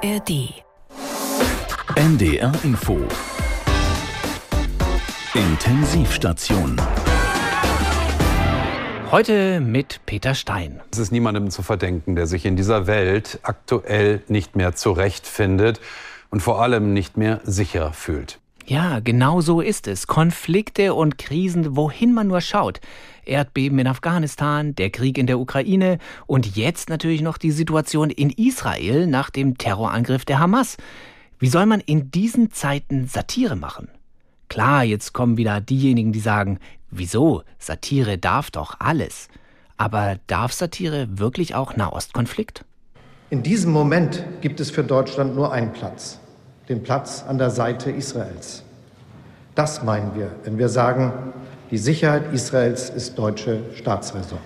ARD. NDR Info. Intensivstation. Heute mit Peter Stein. Es ist niemandem zu verdenken, der sich in dieser Welt aktuell nicht mehr zurechtfindet und vor allem nicht mehr sicher fühlt. Ja, genau so ist es. Konflikte und Krisen, wohin man nur schaut. Erdbeben in Afghanistan, der Krieg in der Ukraine und jetzt natürlich noch die Situation in Israel nach dem Terrorangriff der Hamas. Wie soll man in diesen Zeiten Satire machen? Klar, jetzt kommen wieder diejenigen, die sagen, wieso? Satire darf doch alles. Aber darf Satire wirklich auch Nahostkonflikt? In diesem Moment gibt es für Deutschland nur einen Platz den Platz an der Seite Israels. Das meinen wir, wenn wir sagen, die Sicherheit Israels ist deutsche Staatsräson.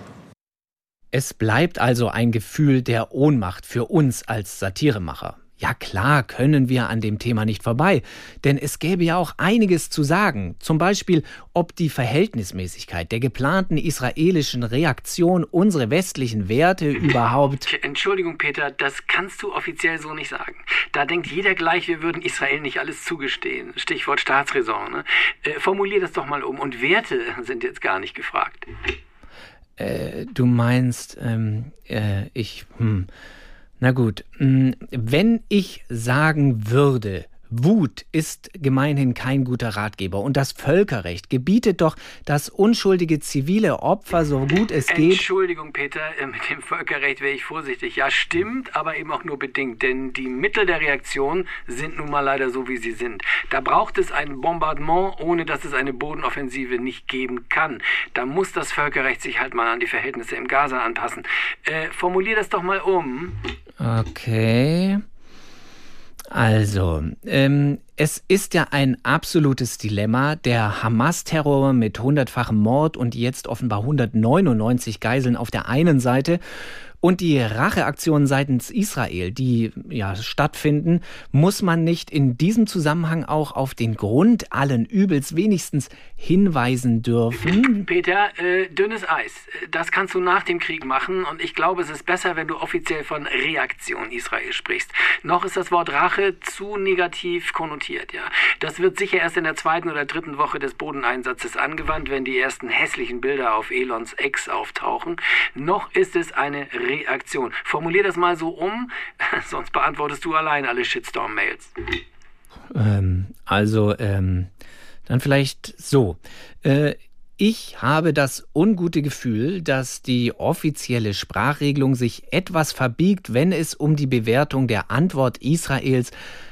Es bleibt also ein Gefühl der Ohnmacht für uns als Satiremacher. Ja klar können wir an dem Thema nicht vorbei, denn es gäbe ja auch einiges zu sagen, zum Beispiel ob die Verhältnismäßigkeit der geplanten israelischen Reaktion unsere westlichen Werte überhaupt... Entschuldigung Peter, das kannst du offiziell so nicht sagen. Da denkt jeder gleich, wir würden Israel nicht alles zugestehen. Stichwort Staatsräson. Ne? Äh, formulier das doch mal um und Werte sind jetzt gar nicht gefragt. Äh, du meinst, ähm, äh, ich... Hm. Na gut, mm, wenn ich sagen würde, Wut ist gemeinhin kein guter Ratgeber und das Völkerrecht gebietet doch, dass unschuldige zivile Opfer so gut es geht. Entschuldigung, Peter, mit dem Völkerrecht wäre ich vorsichtig. Ja, stimmt, aber eben auch nur bedingt, denn die Mittel der Reaktion sind nun mal leider so, wie sie sind. Da braucht es ein Bombardement, ohne dass es eine Bodenoffensive nicht geben kann. Da muss das Völkerrecht sich halt mal an die Verhältnisse im Gaza anpassen. Äh, formulier das doch mal um. Okay. Also, ähm, es ist ja ein absolutes Dilemma. Der Hamas-Terror mit hundertfachem Mord und jetzt offenbar 199 Geiseln auf der einen Seite und die Racheaktionen seitens Israel, die ja stattfinden, muss man nicht in diesem Zusammenhang auch auf den Grund allen Übels wenigstens hinweisen dürfen? Peter, äh, dünnes Eis. Das kannst du nach dem Krieg machen und ich glaube, es ist besser, wenn du offiziell von Reaktion Israel sprichst. Noch ist das Wort Rache zu negativ konnotiert, ja. Das wird sicher erst in der zweiten oder dritten Woche des Bodeneinsatzes angewandt, wenn die ersten hässlichen Bilder auf Elons Ex auftauchen. Noch ist es eine Reaktion Reaktion. Formulier das mal so um, sonst beantwortest du allein alle Shitstorm-Mails. Ähm, also, ähm, dann vielleicht so. Äh, ich habe das ungute Gefühl, dass die offizielle Sprachregelung sich etwas verbiegt, wenn es um die Bewertung der Antwort Israels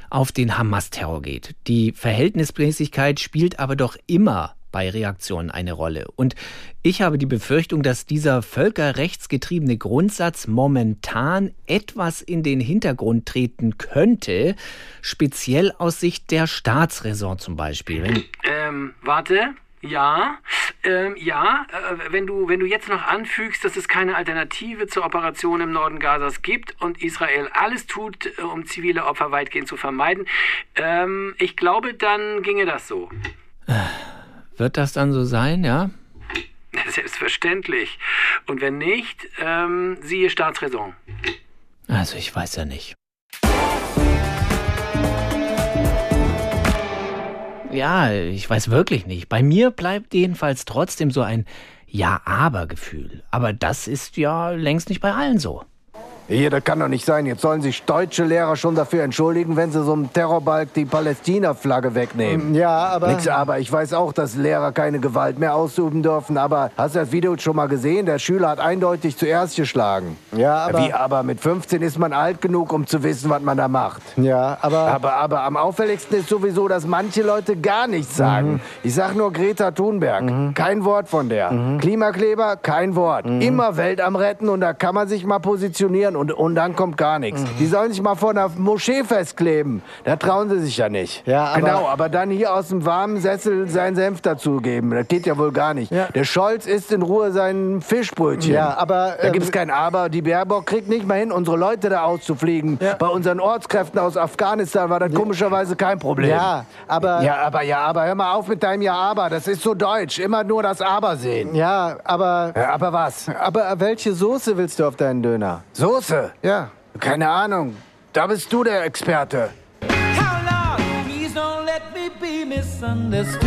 auf den Hamas-Terror geht. Die Verhältnismäßigkeit spielt aber doch immer bei Reaktionen eine Rolle. Und ich habe die Befürchtung, dass dieser völkerrechtsgetriebene Grundsatz momentan etwas in den Hintergrund treten könnte, speziell aus Sicht der Staatsräson zum Beispiel. Ähm, warte. Ja, ähm, ja, äh, wenn du, wenn du jetzt noch anfügst, dass es keine Alternative zur Operation im Norden Gazas gibt und Israel alles tut, äh, um zivile Opfer weitgehend zu vermeiden, ähm, ich glaube, dann ginge das so. Wird das dann so sein, ja? Selbstverständlich. Und wenn nicht, ähm, siehe Staatsräson. Also ich weiß ja nicht. Ja, ich weiß wirklich nicht. Bei mir bleibt jedenfalls trotzdem so ein Ja-Aber-Gefühl. Aber das ist ja längst nicht bei allen so. Hier, das kann doch nicht sein. Jetzt sollen sich deutsche Lehrer schon dafür entschuldigen, wenn sie so einem Terrorbalg die Palästina-Flagge wegnehmen. Ja, aber... Nix, aber ich weiß auch, dass Lehrer keine Gewalt mehr ausüben dürfen. Aber hast du das Video schon mal gesehen? Der Schüler hat eindeutig zuerst geschlagen. Ja, aber... Wie, aber mit 15 ist man alt genug, um zu wissen, was man da macht. Ja, aber... Aber, aber am auffälligsten ist sowieso, dass manche Leute gar nichts sagen. Mhm. Ich sag nur Greta Thunberg. Mhm. Kein Wort von der. Mhm. Klimakleber, kein Wort. Mhm. Immer Welt am Retten und da kann man sich mal positionieren und, und dann kommt gar nichts. Mhm. Die sollen sich mal vor einer Moschee festkleben. Da trauen sie sich ja nicht. Ja, aber genau, aber dann hier aus dem warmen Sessel seinen Senf dazugeben. Das geht ja wohl gar nicht. Ja. Der Scholz isst in Ruhe sein Fischbrötchen. Ja, aber... Da äh, gibt's kein Aber. Die Baerbock kriegt nicht mal hin, unsere Leute da auszufliegen. Ja. Bei unseren Ortskräften aus Afghanistan war das komischerweise kein Problem. Ja, aber... Ja, aber, ja, aber hör mal auf mit deinem Ja, aber. Das ist so deutsch. Immer nur das Aber sehen. Ja, aber... Ja, aber was? Aber welche Soße willst du auf deinen Döner? Soße? Ja. Keine Ahnung. Da bist du der Experte. How long? Please don't let me be misunderstood.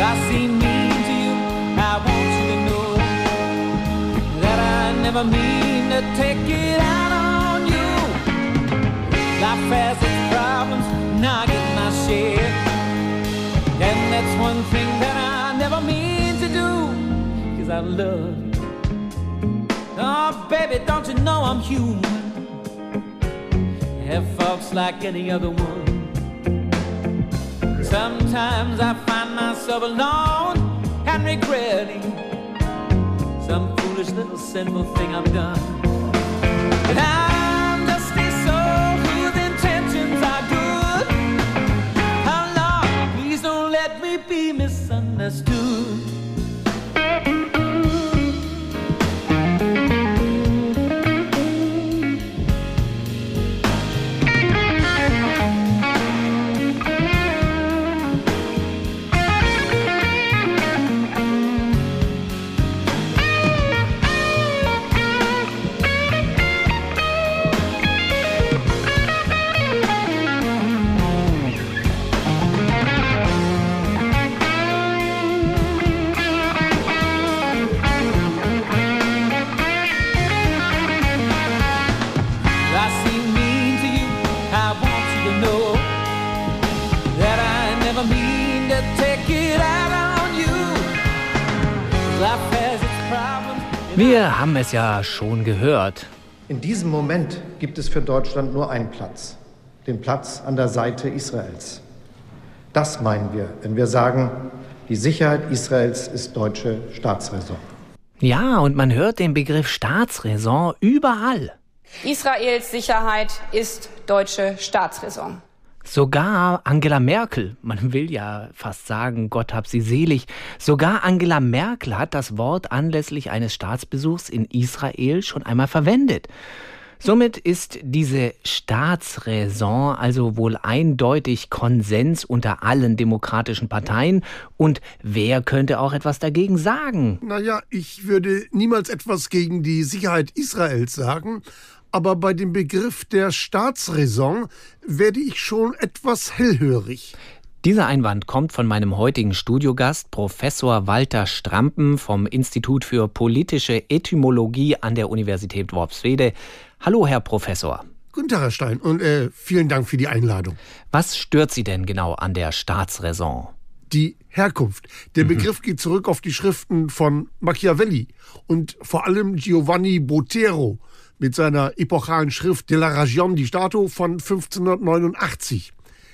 I seem mean to you. I want you to know that I never mean to take it out on you. Life has its problems, now I get my share. And that's one thing that I never mean to do. Cause I love. Oh, baby, don't you know I'm human? Have faults like any other one. Sometimes I find myself alone and regretting some foolish little sinful thing I've done. But I'm just a soul whose intentions are good. How long? Please don't let me be misunderstood. Wir haben es ja schon gehört. In diesem Moment gibt es für Deutschland nur einen Platz, den Platz an der Seite Israels. Das meinen wir, wenn wir sagen, die Sicherheit Israels ist deutsche Staatsräson. Ja, und man hört den Begriff Staatsräson überall. Israels Sicherheit ist deutsche Staatsräson. Sogar Angela Merkel, man will ja fast sagen, Gott hab sie selig, sogar Angela Merkel hat das Wort anlässlich eines Staatsbesuchs in Israel schon einmal verwendet. Somit ist diese Staatsräson also wohl eindeutig Konsens unter allen demokratischen Parteien. Und wer könnte auch etwas dagegen sagen? Naja, ich würde niemals etwas gegen die Sicherheit Israels sagen, aber bei dem Begriff der Staatsräson werde ich schon etwas hellhörig. Dieser Einwand kommt von meinem heutigen Studiogast, Professor Walter Strampen vom Institut für politische Etymologie an der Universität Worpswede. Hallo, Herr Professor. Guten Tag, Herr Stein, und äh, vielen Dank für die Einladung. Was stört Sie denn genau an der Staatsräson? Die Herkunft. Der Begriff geht zurück auf die Schriften von Machiavelli und vor allem Giovanni Botero mit seiner epochalen Schrift De la Ragion di Stato von 1589.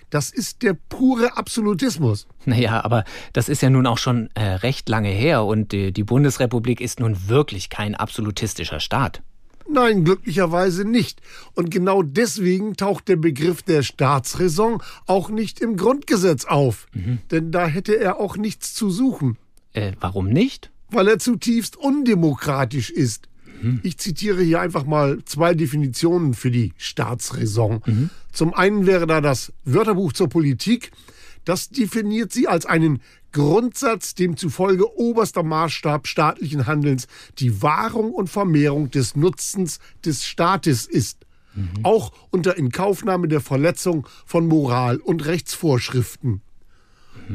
Das ist der pure Absolutismus. Naja, aber das ist ja nun auch schon äh, recht lange her und äh, die Bundesrepublik ist nun wirklich kein absolutistischer Staat. Nein, glücklicherweise nicht. Und genau deswegen taucht der Begriff der Staatsräson auch nicht im Grundgesetz auf. Denn da hätte er auch nichts zu suchen. Äh, warum nicht? Weil er zutiefst undemokratisch ist. Ich zitiere hier einfach mal zwei Definitionen für die Staatsräson. Zum einen wäre da das Wörterbuch zur Politik. Das definiert sie als einen Grundsatz, demzufolge oberster Maßstab staatlichen Handelns die Wahrung und Vermehrung des Nutzens des Staates ist. Auch unter Inkaufnahme der Verletzung von Moral und Rechtsvorschriften.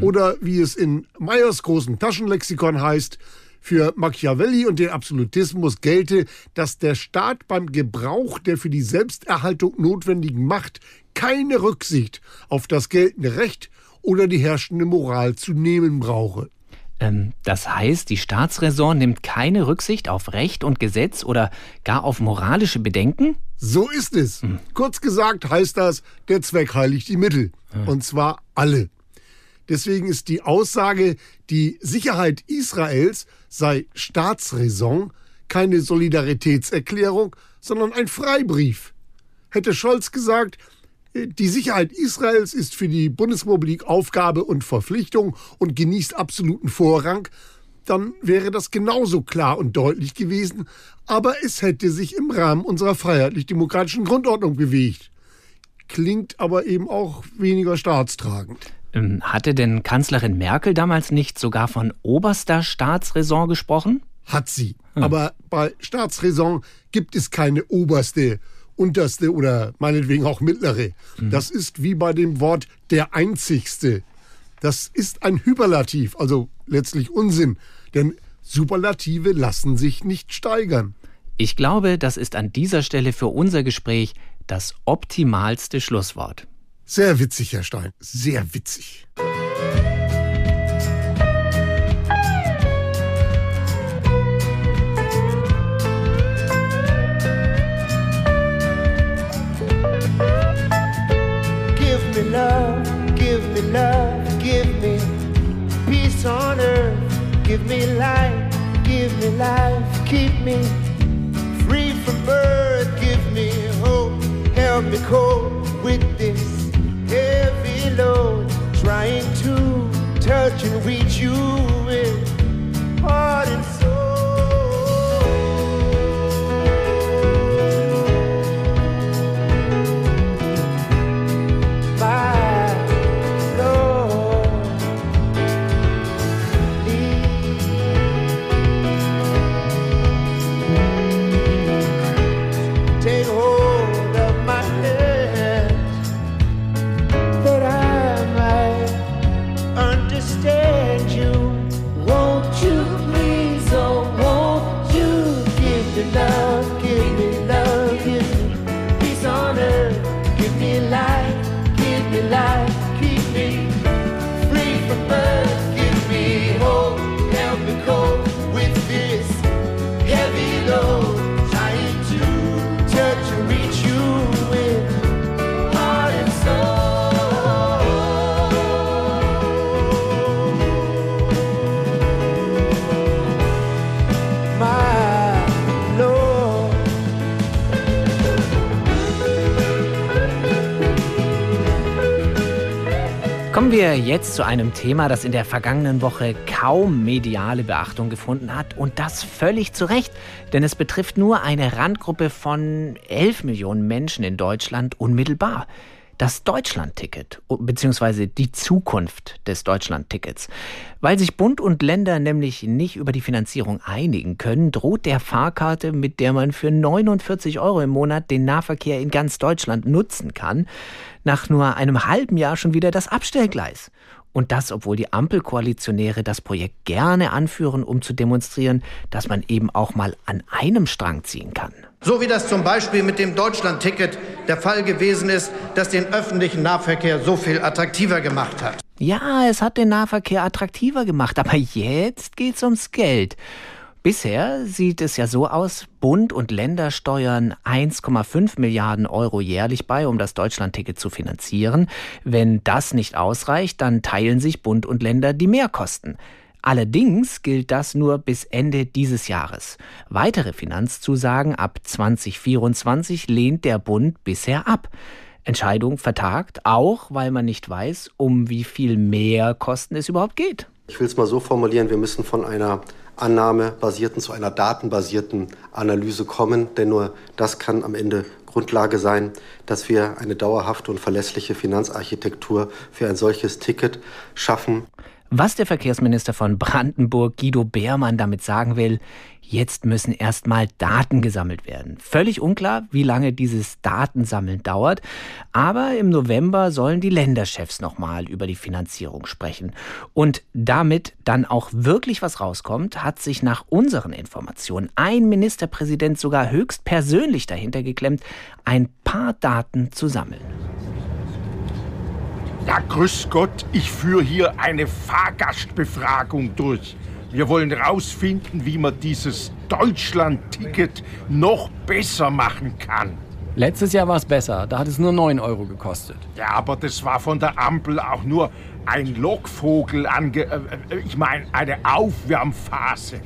Oder wie es in Meyers großen Taschenlexikon heißt, für Machiavelli und den Absolutismus gelte, dass der Staat beim Gebrauch der für die Selbsterhaltung notwendigen Macht keine Rücksicht auf das geltende Recht oder die herrschende Moral zu nehmen brauche. Ähm, das heißt, die Staatsräson nimmt keine Rücksicht auf Recht und Gesetz oder gar auf moralische Bedenken? So ist es. Kurz gesagt heißt das, der Zweck heiligt die Mittel. Und zwar alle. Deswegen ist die Aussage, die Sicherheit Israels sei Staatsräson, keine Solidaritätserklärung, sondern ein Freibrief. Hätte Scholz gesagt, die Sicherheit Israels ist für die Bundesrepublik Aufgabe und Verpflichtung und genießt absoluten Vorrang, dann wäre das genauso klar und deutlich gewesen, aber es hätte sich im Rahmen unserer freiheitlich-demokratischen Grundordnung bewegt. Klingt aber eben auch weniger staatstragend. Ähm, hatte denn Kanzlerin Merkel damals nicht sogar von oberster Staatsräson gesprochen? Hat sie. Aber bei Staatsräson gibt es keine oberste unterste oder meinetwegen auch mittlere. Mhm. Das ist wie bei dem Wort der einzigste. Das ist ein Hyperlativ, also letztlich Unsinn, denn Superlative lassen sich nicht steigern. Ich glaube, das ist an dieser Stelle für unser Gespräch das optimalste Schlusswort. Sehr witzig, Herr Stein, sehr witzig. on earth. Give me life, give me life, keep me free from birth. Give me hope, help me cope with this heavy load. Trying to touch and reach you with heart and wir jetzt zu einem Thema, das in der vergangenen Woche kaum mediale Beachtung gefunden hat. Und das völlig zu Recht, denn es betrifft nur eine Randgruppe von 11 Millionen Menschen in Deutschland unmittelbar. Das Deutschlandticket bzw. die Zukunft des Deutschlandtickets. Weil sich Bund und Länder nämlich nicht über die Finanzierung einigen können, droht der Fahrkarte, mit der man für 49 Euro im Monat den Nahverkehr in ganz Deutschland nutzen kann, nach nur einem halben Jahr schon wieder das Abstellgleis. Und das, obwohl die Ampelkoalitionäre das Projekt gerne anführen, um zu demonstrieren, dass man eben auch mal an einem Strang ziehen kann. So wie das zum Beispiel mit dem Deutschlandticket der Fall gewesen ist, das den öffentlichen Nahverkehr so viel attraktiver gemacht hat. Ja, es hat den Nahverkehr attraktiver gemacht, aber jetzt geht's ums Geld. Bisher sieht es ja so aus, Bund und Länder steuern 1,5 Milliarden Euro jährlich bei, um das Deutschlandticket zu finanzieren. Wenn das nicht ausreicht, dann teilen sich Bund und Länder die Mehrkosten. Allerdings gilt das nur bis Ende dieses Jahres. Weitere Finanzzusagen ab 2024 lehnt der Bund bisher ab. Entscheidung vertagt, auch weil man nicht weiß, um wie viel mehr Kosten es überhaupt geht. Ich will es mal so formulieren, wir müssen von einer annahmebasierten zu einer datenbasierten Analyse kommen, denn nur das kann am Ende Grundlage sein, dass wir eine dauerhafte und verlässliche Finanzarchitektur für ein solches Ticket schaffen. Was der Verkehrsminister von Brandenburg Guido Beermann damit sagen will, jetzt müssen erstmal Daten gesammelt werden. Völlig unklar, wie lange dieses Datensammeln dauert, aber im November sollen die Länderchefs nochmal über die Finanzierung sprechen. Und damit dann auch wirklich was rauskommt, hat sich nach unseren Informationen ein Ministerpräsident sogar höchst persönlich dahinter geklemmt, ein paar Daten zu sammeln. Ja, grüß Gott, ich führe hier eine Fahrgastbefragung durch. Wir wollen rausfinden, wie man dieses Deutschland-Ticket noch besser machen kann. Letztes Jahr war es besser, da hat es nur 9 Euro gekostet. Ja, aber das war von der Ampel auch nur ein Lockvogel ange... Äh, äh, ich meine, eine Aufwärmphase.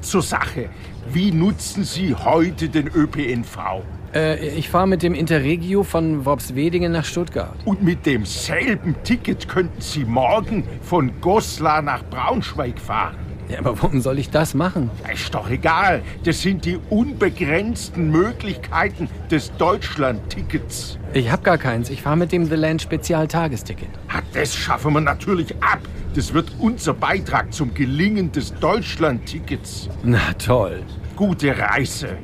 Zur Sache, wie nutzen Sie heute den ÖPNV? Äh, ich fahre mit dem Interregio von Worpswedingen nach Stuttgart. Und mit demselben Ticket könnten Sie morgen von Goslar nach Braunschweig fahren. Ja, aber warum soll ich das machen? Ist doch egal. Das sind die unbegrenzten Möglichkeiten des Deutschland-Tickets. Ich habe gar keins. Ich fahre mit dem The Land Spezial-Tagesticket. Das schaffen wir natürlich ab. Das wird unser Beitrag zum Gelingen des Deutschland-Tickets. Na toll. Gute Reise.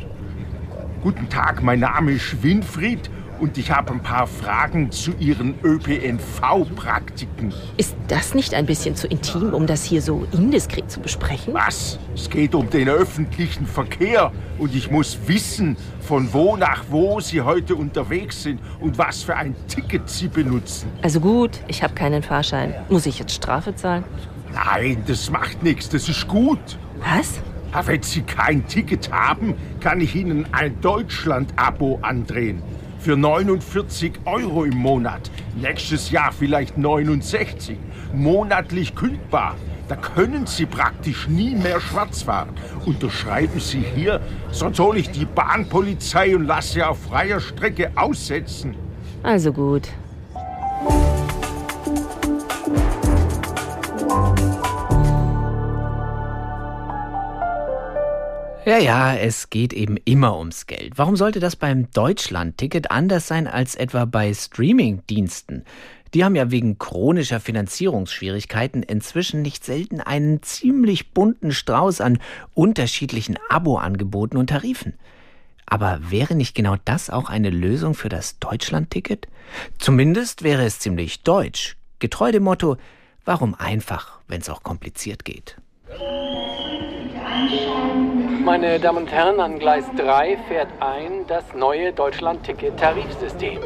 Guten Tag, mein Name ist Winfried und ich habe ein paar Fragen zu Ihren ÖPNV-Praktiken. Ist das nicht ein bisschen zu intim, um das hier so indiskret zu besprechen? Was? Es geht um den öffentlichen Verkehr und ich muss wissen, von wo nach wo Sie heute unterwegs sind und was für ein Ticket Sie benutzen. Also gut, ich habe keinen Fahrschein. Muss ich jetzt Strafe zahlen? Nein, das macht nichts, das ist gut. Was? Ja, wenn Sie kein Ticket haben, kann ich Ihnen ein Deutschland-Abo andrehen. Für 49 Euro im Monat. Nächstes Jahr vielleicht 69. Monatlich kündbar. Da können Sie praktisch nie mehr schwarz fahren. Unterschreiben Sie hier, sonst hole ich die Bahnpolizei und lasse auf freier Strecke aussetzen. Also gut. Ja, ja, es geht eben immer ums Geld. Warum sollte das beim Deutschland-Ticket anders sein als etwa bei Streaming-Diensten? Die haben ja wegen chronischer Finanzierungsschwierigkeiten inzwischen nicht selten einen ziemlich bunten Strauß an unterschiedlichen Abo-Angeboten und Tarifen. Aber wäre nicht genau das auch eine Lösung für das Deutschland-Ticket? Zumindest wäre es ziemlich deutsch, getreu dem Motto, warum einfach, wenn es auch kompliziert geht. Meine Damen und Herren, an Gleis 3 fährt ein das neue Deutschland-Ticket-Tarifsystem.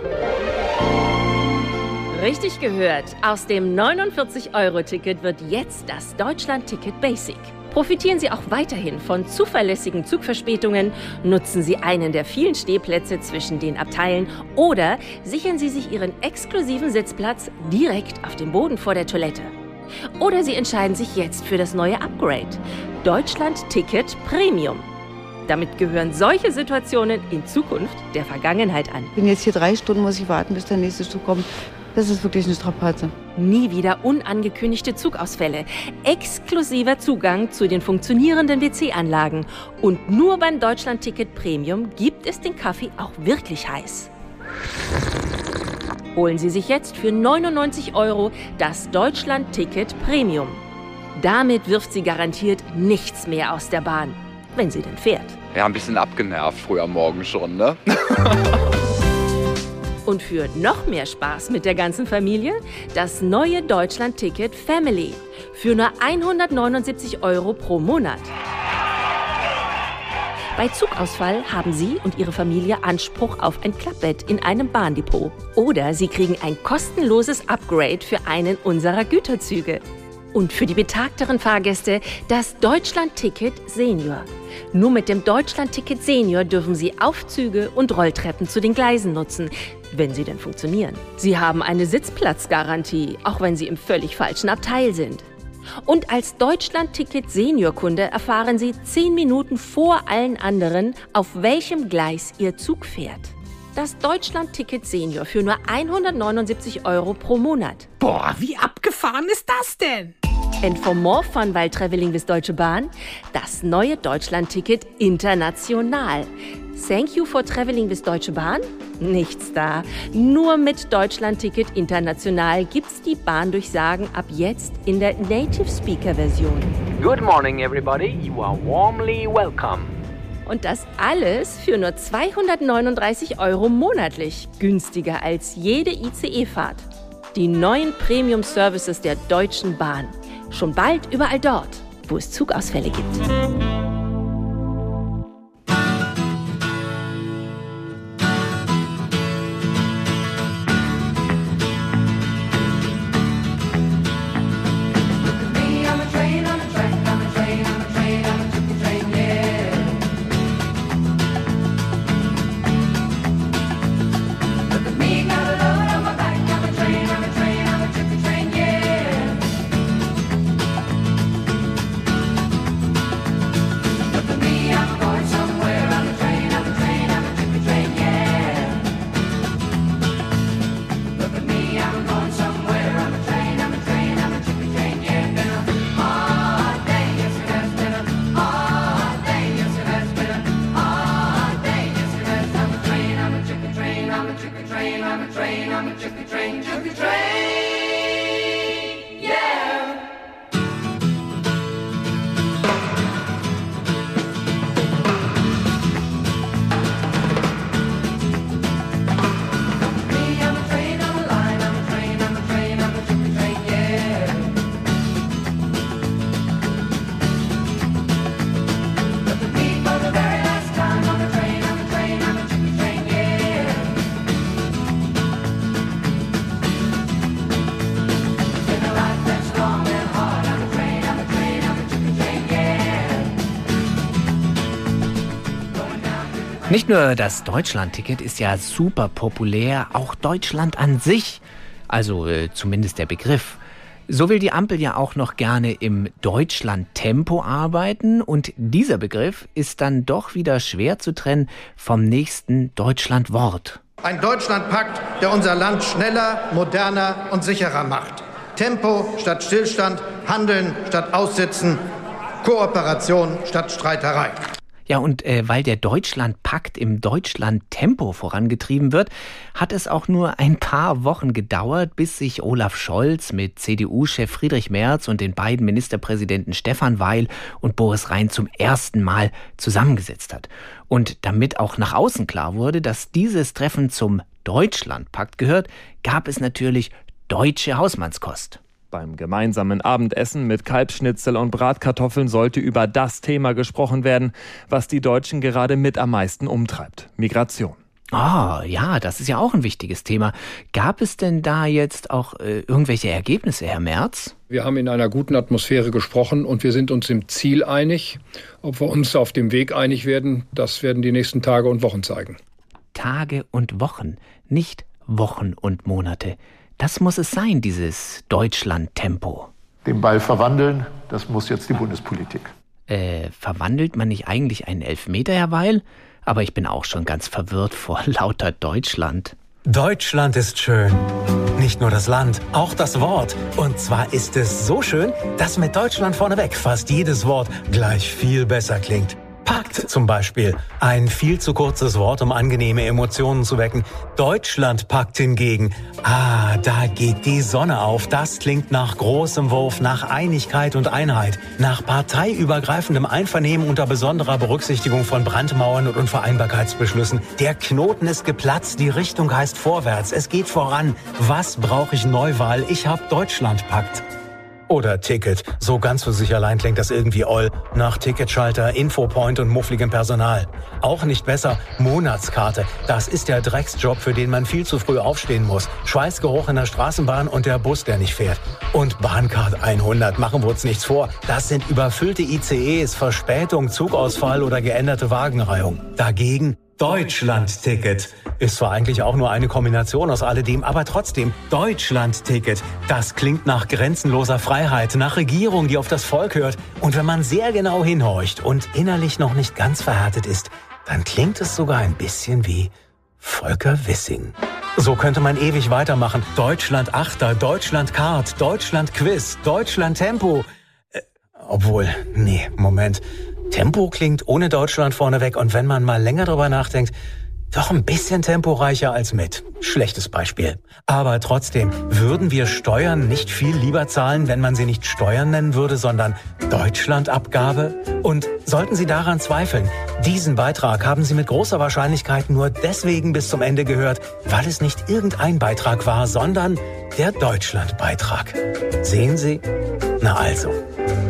Richtig gehört. Aus dem 49-Euro-Ticket wird jetzt das Deutschland-Ticket Basic. Profitieren Sie auch weiterhin von zuverlässigen Zugverspätungen, nutzen Sie einen der vielen Stehplätze zwischen den Abteilen oder sichern Sie sich Ihren exklusiven Sitzplatz direkt auf dem Boden vor der Toilette. Oder Sie entscheiden sich jetzt für das neue Upgrade. Deutschland Ticket Premium. Damit gehören solche Situationen in Zukunft der Vergangenheit an. Ich bin jetzt hier drei Stunden, muss ich warten, bis der nächste Zug kommt. Das ist wirklich eine Strapaze. Nie wieder unangekündigte Zugausfälle, exklusiver Zugang zu den funktionierenden WC-Anlagen und nur beim Deutschland-Ticket Premium gibt es den Kaffee auch wirklich heiß. Holen Sie sich jetzt für 99 Euro das Deutschland-Ticket Premium. Damit wirft sie garantiert nichts mehr aus der Bahn, wenn sie denn fährt. Ja, ein bisschen abgenervt früh am Morgen schon, ne? Und für noch mehr Spaß mit der ganzen Familie das neue Deutschland-Ticket Family für nur 179 Euro pro Monat. Bei Zugausfall haben Sie und Ihre Familie Anspruch auf ein Klappbett in einem Bahndepot. Oder Sie kriegen ein kostenloses Upgrade für einen unserer Güterzüge. Und für die betagteren Fahrgäste das Deutschland-Ticket Senior. Nur mit dem Deutschland-Ticket Senior dürfen Sie Aufzüge und Rolltreppen zu den Gleisen nutzen, wenn sie denn funktionieren. Sie haben eine Sitzplatzgarantie, auch wenn Sie im völlig falschen Abteil sind. Und als Deutschland-Ticket Senior-Kunde erfahren Sie zehn Minuten vor allen anderen, auf welchem Gleis Ihr Zug fährt. Das Deutschland-Ticket Senior für nur 179 Euro pro Monat. Boah, wie abgefahren ist das denn? And for more fun while traveling with Deutsche Bahn, das neue Deutschland-Ticket international. Thank you for traveling with Deutsche Bahn? Nichts da. Nur mit Deutschland-Ticket international gibt's die Bahndurchsagen ab jetzt in der Native Speaker Version. Good morning, everybody. You are warmly welcome. Und das alles für nur 239 Euro monatlich. Günstiger als jede ICE-Fahrt. Die neuen Premium-Services der Deutschen Bahn. Schon bald überall dort, wo es Zugausfälle gibt. Nicht nur das Deutschland-Ticket ist ja super populär, auch Deutschland an sich, also äh, zumindest der Begriff. So will die Ampel ja auch noch gerne im Deutschland-Tempo arbeiten und dieser Begriff ist dann doch wieder schwer zu trennen vom nächsten Deutschland-Wort. Ein Deutschlandpakt, der unser Land schneller, moderner und sicherer macht. Tempo statt Stillstand, Handeln statt Aussitzen, Kooperation statt Streiterei. Ja, und äh, weil der Deutschlandpakt im Deutschland-Tempo vorangetrieben wird, hat es auch nur ein paar Wochen gedauert, bis sich Olaf Scholz mit CDU-Chef Friedrich Merz und den beiden Ministerpräsidenten Stefan Weil und Boris Rhein zum ersten Mal zusammengesetzt hat. Und damit auch nach außen klar wurde, dass dieses Treffen zum Deutschlandpakt gehört, gab es natürlich deutsche Hausmannskost. Beim gemeinsamen Abendessen mit Kalbschnitzel und Bratkartoffeln sollte über das Thema gesprochen werden, was die Deutschen gerade mit am meisten umtreibt. Migration. Ah, oh, ja, das ist ja auch ein wichtiges Thema. Gab es denn da jetzt auch äh, irgendwelche Ergebnisse, Herr Merz? Wir haben in einer guten Atmosphäre gesprochen und wir sind uns im Ziel einig. Ob wir uns auf dem Weg einig werden, das werden die nächsten Tage und Wochen zeigen. Tage und Wochen, nicht Wochen und Monate. Das muss es sein, dieses Deutschland-Tempo. Den Ball verwandeln, das muss jetzt die Bundespolitik. Äh, verwandelt man nicht eigentlich einen Elfmeter, Herr Weil? Aber ich bin auch schon ganz verwirrt vor lauter Deutschland. Deutschland ist schön. Nicht nur das Land, auch das Wort. Und zwar ist es so schön, dass mit Deutschland vorneweg fast jedes Wort gleich viel besser klingt. Pakt zum Beispiel. Ein viel zu kurzes Wort, um angenehme Emotionen zu wecken. Deutschlandpakt hingegen. Ah, da geht die Sonne auf. Das klingt nach großem Wurf, nach Einigkeit und Einheit, nach parteiübergreifendem Einvernehmen unter besonderer Berücksichtigung von Brandmauern und Unvereinbarkeitsbeschlüssen. Der Knoten ist geplatzt, die Richtung heißt vorwärts. Es geht voran. Was brauche ich Neuwahl? Ich hab Deutschlandpakt. Oder Ticket. So ganz für sich allein klingt das irgendwie all. Nach Ticketschalter, Infopoint und muffligem Personal. Auch nicht besser Monatskarte. Das ist der Drecksjob, für den man viel zu früh aufstehen muss. Schweißgeruch in der Straßenbahn und der Bus, der nicht fährt. Und Bahncard 100, machen wir uns nichts vor. Das sind überfüllte ICEs, Verspätung, Zugausfall oder geänderte Wagenreihung. Dagegen Deutschland-Ticket. Ist zwar eigentlich auch nur eine Kombination aus alledem, aber trotzdem Deutschland-Ticket. Das klingt nach grenzenloser Freiheit, nach Regierung, die auf das Volk hört. Und wenn man sehr genau hinhorcht und innerlich noch nicht ganz verhärtet ist, dann klingt es sogar ein bisschen wie Volker Wissing. So könnte man ewig weitermachen. Deutschland Achter, Deutschland Kart, Deutschland Quiz, Deutschland Tempo. Äh, obwohl, nee, Moment. Tempo klingt ohne Deutschland vorneweg und wenn man mal länger drüber nachdenkt, doch ein bisschen temporeicher als mit. Schlechtes Beispiel. Aber trotzdem, würden wir Steuern nicht viel lieber zahlen, wenn man sie nicht Steuern nennen würde, sondern Deutschlandabgabe? Und sollten Sie daran zweifeln, diesen Beitrag haben Sie mit großer Wahrscheinlichkeit nur deswegen bis zum Ende gehört, weil es nicht irgendein Beitrag war, sondern der Deutschlandbeitrag. Sehen Sie? Na also.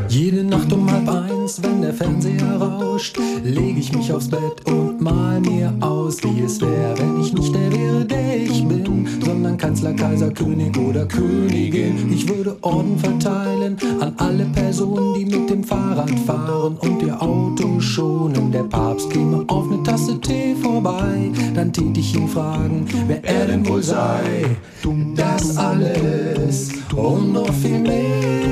Jede Nacht um halb eins, wenn der Fernseher rauscht, leg ich mich aufs Bett und mal mir aus, wie es wäre, wenn ich nicht der wäre, der ich bin, sondern Kanzler, Kaiser, König oder Königin. Ich würde Orden verteilen an alle Personen, die mit dem Fahrrad fahren und ihr Auto schonen. Der Papst käme auf eine Tasse Tee vorbei, dann tät ich ihn fragen, wer er denn wohl sei. Das alles und noch viel mehr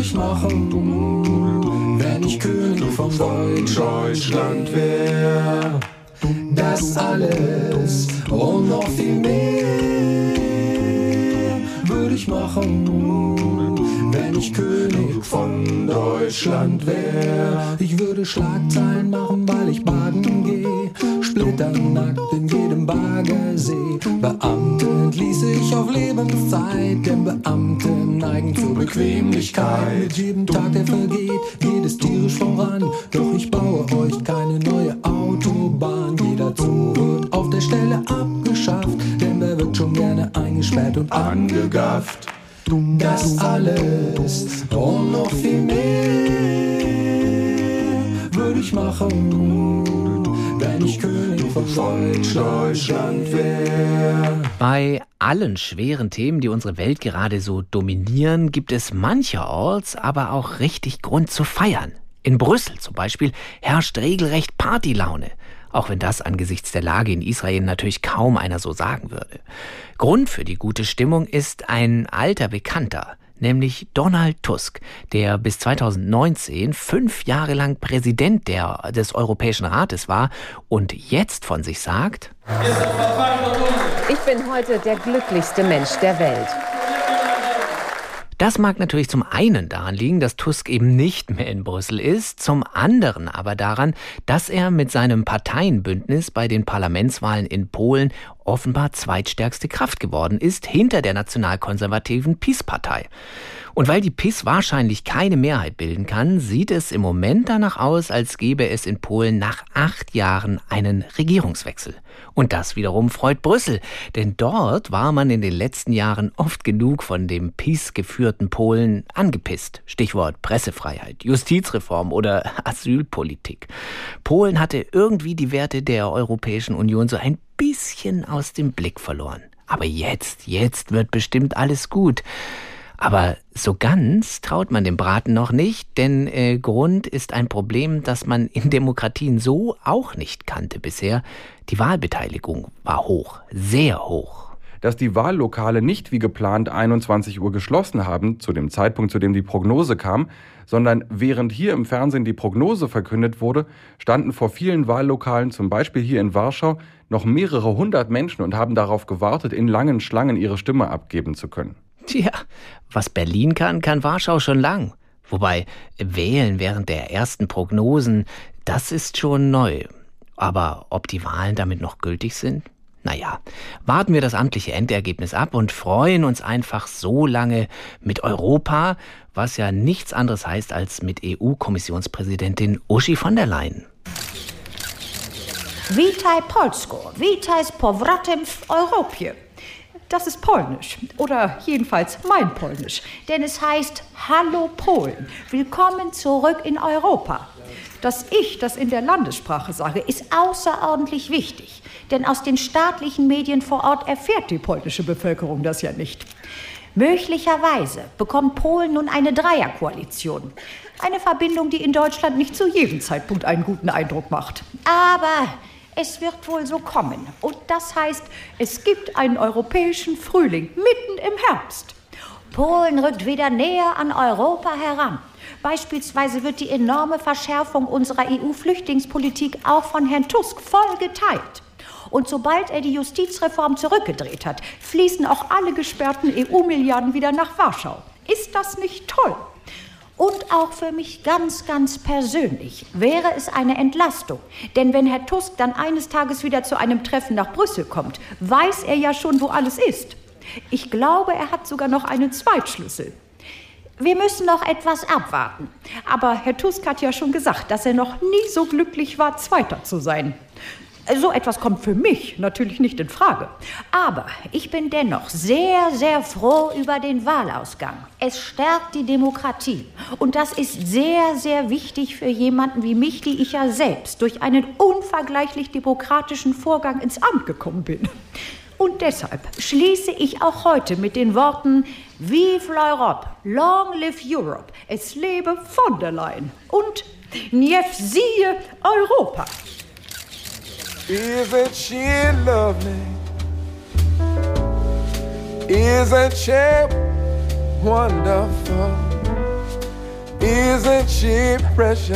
ich machen, wenn ich König von Deutschland wäre. Das alles und noch viel mehr würde ich machen, wenn ich König von Deutschland wäre. Ich würde Schlagzeilen machen, weil ich baden gehe, splitternackt in jedem Baggersee. Beamte entließe ich auf Lebenszeit, denn Beamte neigen zur Bequemlichkeit. Mit jedem Tag, der vergeht, geht es tierisch voran. Doch ich baue euch keine neue Autobahn. Jeder Zug wird auf der Stelle abgeschafft, denn wer wird schon gerne eingesperrt und angegafft? Das alles und noch viel mehr würde ich machen, wenn ich König von Deutschland wäre. Bei allen schweren Themen, die unsere Welt gerade so dominieren, gibt es mancherorts aber auch richtig Grund zu feiern. In Brüssel zum Beispiel herrscht regelrecht Partylaune. Auch wenn das angesichts der Lage in Israel natürlich kaum einer so sagen würde. Grund für die gute Stimmung ist ein alter Bekannter, nämlich Donald Tusk, der bis 2019 fünf Jahre lang Präsident der, des Europäischen Rates war und jetzt von sich sagt, ich bin heute der glücklichste Mensch der Welt. Das mag natürlich zum einen daran liegen, dass Tusk eben nicht mehr in Brüssel ist, zum anderen aber daran, dass er mit seinem Parteienbündnis bei den Parlamentswahlen in Polen offenbar zweitstärkste Kraft geworden ist, hinter der nationalkonservativen PiS-Partei. Und weil die PIS wahrscheinlich keine Mehrheit bilden kann, sieht es im Moment danach aus, als gäbe es in Polen nach acht Jahren einen Regierungswechsel. Und das wiederum freut Brüssel, denn dort war man in den letzten Jahren oft genug von dem PiS geführten Polen angepisst. Stichwort Pressefreiheit, Justizreform oder Asylpolitik. Polen hatte irgendwie die Werte der Europäischen Union so ein bisschen aus dem Blick verloren. Aber jetzt, jetzt wird bestimmt alles gut. Aber so ganz traut man dem Braten noch nicht, denn äh, Grund ist ein Problem, das man in Demokratien so auch nicht kannte bisher. Die Wahlbeteiligung war hoch, sehr hoch. Dass die Wahllokale nicht wie geplant 21 Uhr geschlossen haben, zu dem Zeitpunkt, zu dem die Prognose kam, sondern während hier im Fernsehen die Prognose verkündet wurde, standen vor vielen Wahllokalen, zum Beispiel hier in Warschau, noch mehrere hundert Menschen und haben darauf gewartet, in langen Schlangen ihre Stimme abgeben zu können. Tja, was Berlin kann, kann Warschau schon lang. Wobei wählen während der ersten Prognosen, das ist schon neu. Aber ob die Wahlen damit noch gültig sind? Naja, warten wir das amtliche Endergebnis ab und freuen uns einfach so lange mit Europa, was ja nichts anderes heißt als mit EU-Kommissionspräsidentin Uschi von der Leyen. Witaj Polsko, witaj z powrotem w Europie. Das ist polnisch oder jedenfalls mein polnisch, denn es heißt Hallo Polen, willkommen zurück in Europa. Dass ich das in der Landessprache sage, ist außerordentlich wichtig, denn aus den staatlichen Medien vor Ort erfährt die polnische Bevölkerung das ja nicht. Möglicherweise bekommt Polen nun eine Dreierkoalition. Eine Verbindung, die in Deutschland nicht zu jedem Zeitpunkt einen guten Eindruck macht. Aber es wird wohl so kommen. Und das heißt, es gibt einen europäischen Frühling mitten im Herbst. Polen rückt wieder näher an Europa heran. Beispielsweise wird die enorme Verschärfung unserer EU-Flüchtlingspolitik auch von Herrn Tusk voll geteilt. Und sobald er die Justizreform zurückgedreht hat, fließen auch alle gesperrten EU-Milliarden wieder nach Warschau. Ist das nicht toll? Und auch für mich ganz, ganz persönlich wäre es eine Entlastung. Denn wenn Herr Tusk dann eines Tages wieder zu einem Treffen nach Brüssel kommt, weiß er ja schon, wo alles ist. Ich glaube, er hat sogar noch einen Zweitschlüssel. Wir müssen noch etwas abwarten. Aber Herr Tusk hat ja schon gesagt, dass er noch nie so glücklich war, Zweiter zu sein. So etwas kommt für mich natürlich nicht in Frage. Aber ich bin dennoch sehr, sehr froh über den Wahlausgang. Es stärkt die Demokratie. Und das ist sehr, sehr wichtig für jemanden wie mich, die ich ja selbst durch einen unvergleichlich demokratischen Vorgang ins Amt gekommen bin. Und deshalb schließe ich auch heute mit den Worten Vive l'Europe, Long live Europe, es lebe von der Leyen und Nief siehe Europa. Isn't she lovely? Isn't she wonderful? Isn't she precious?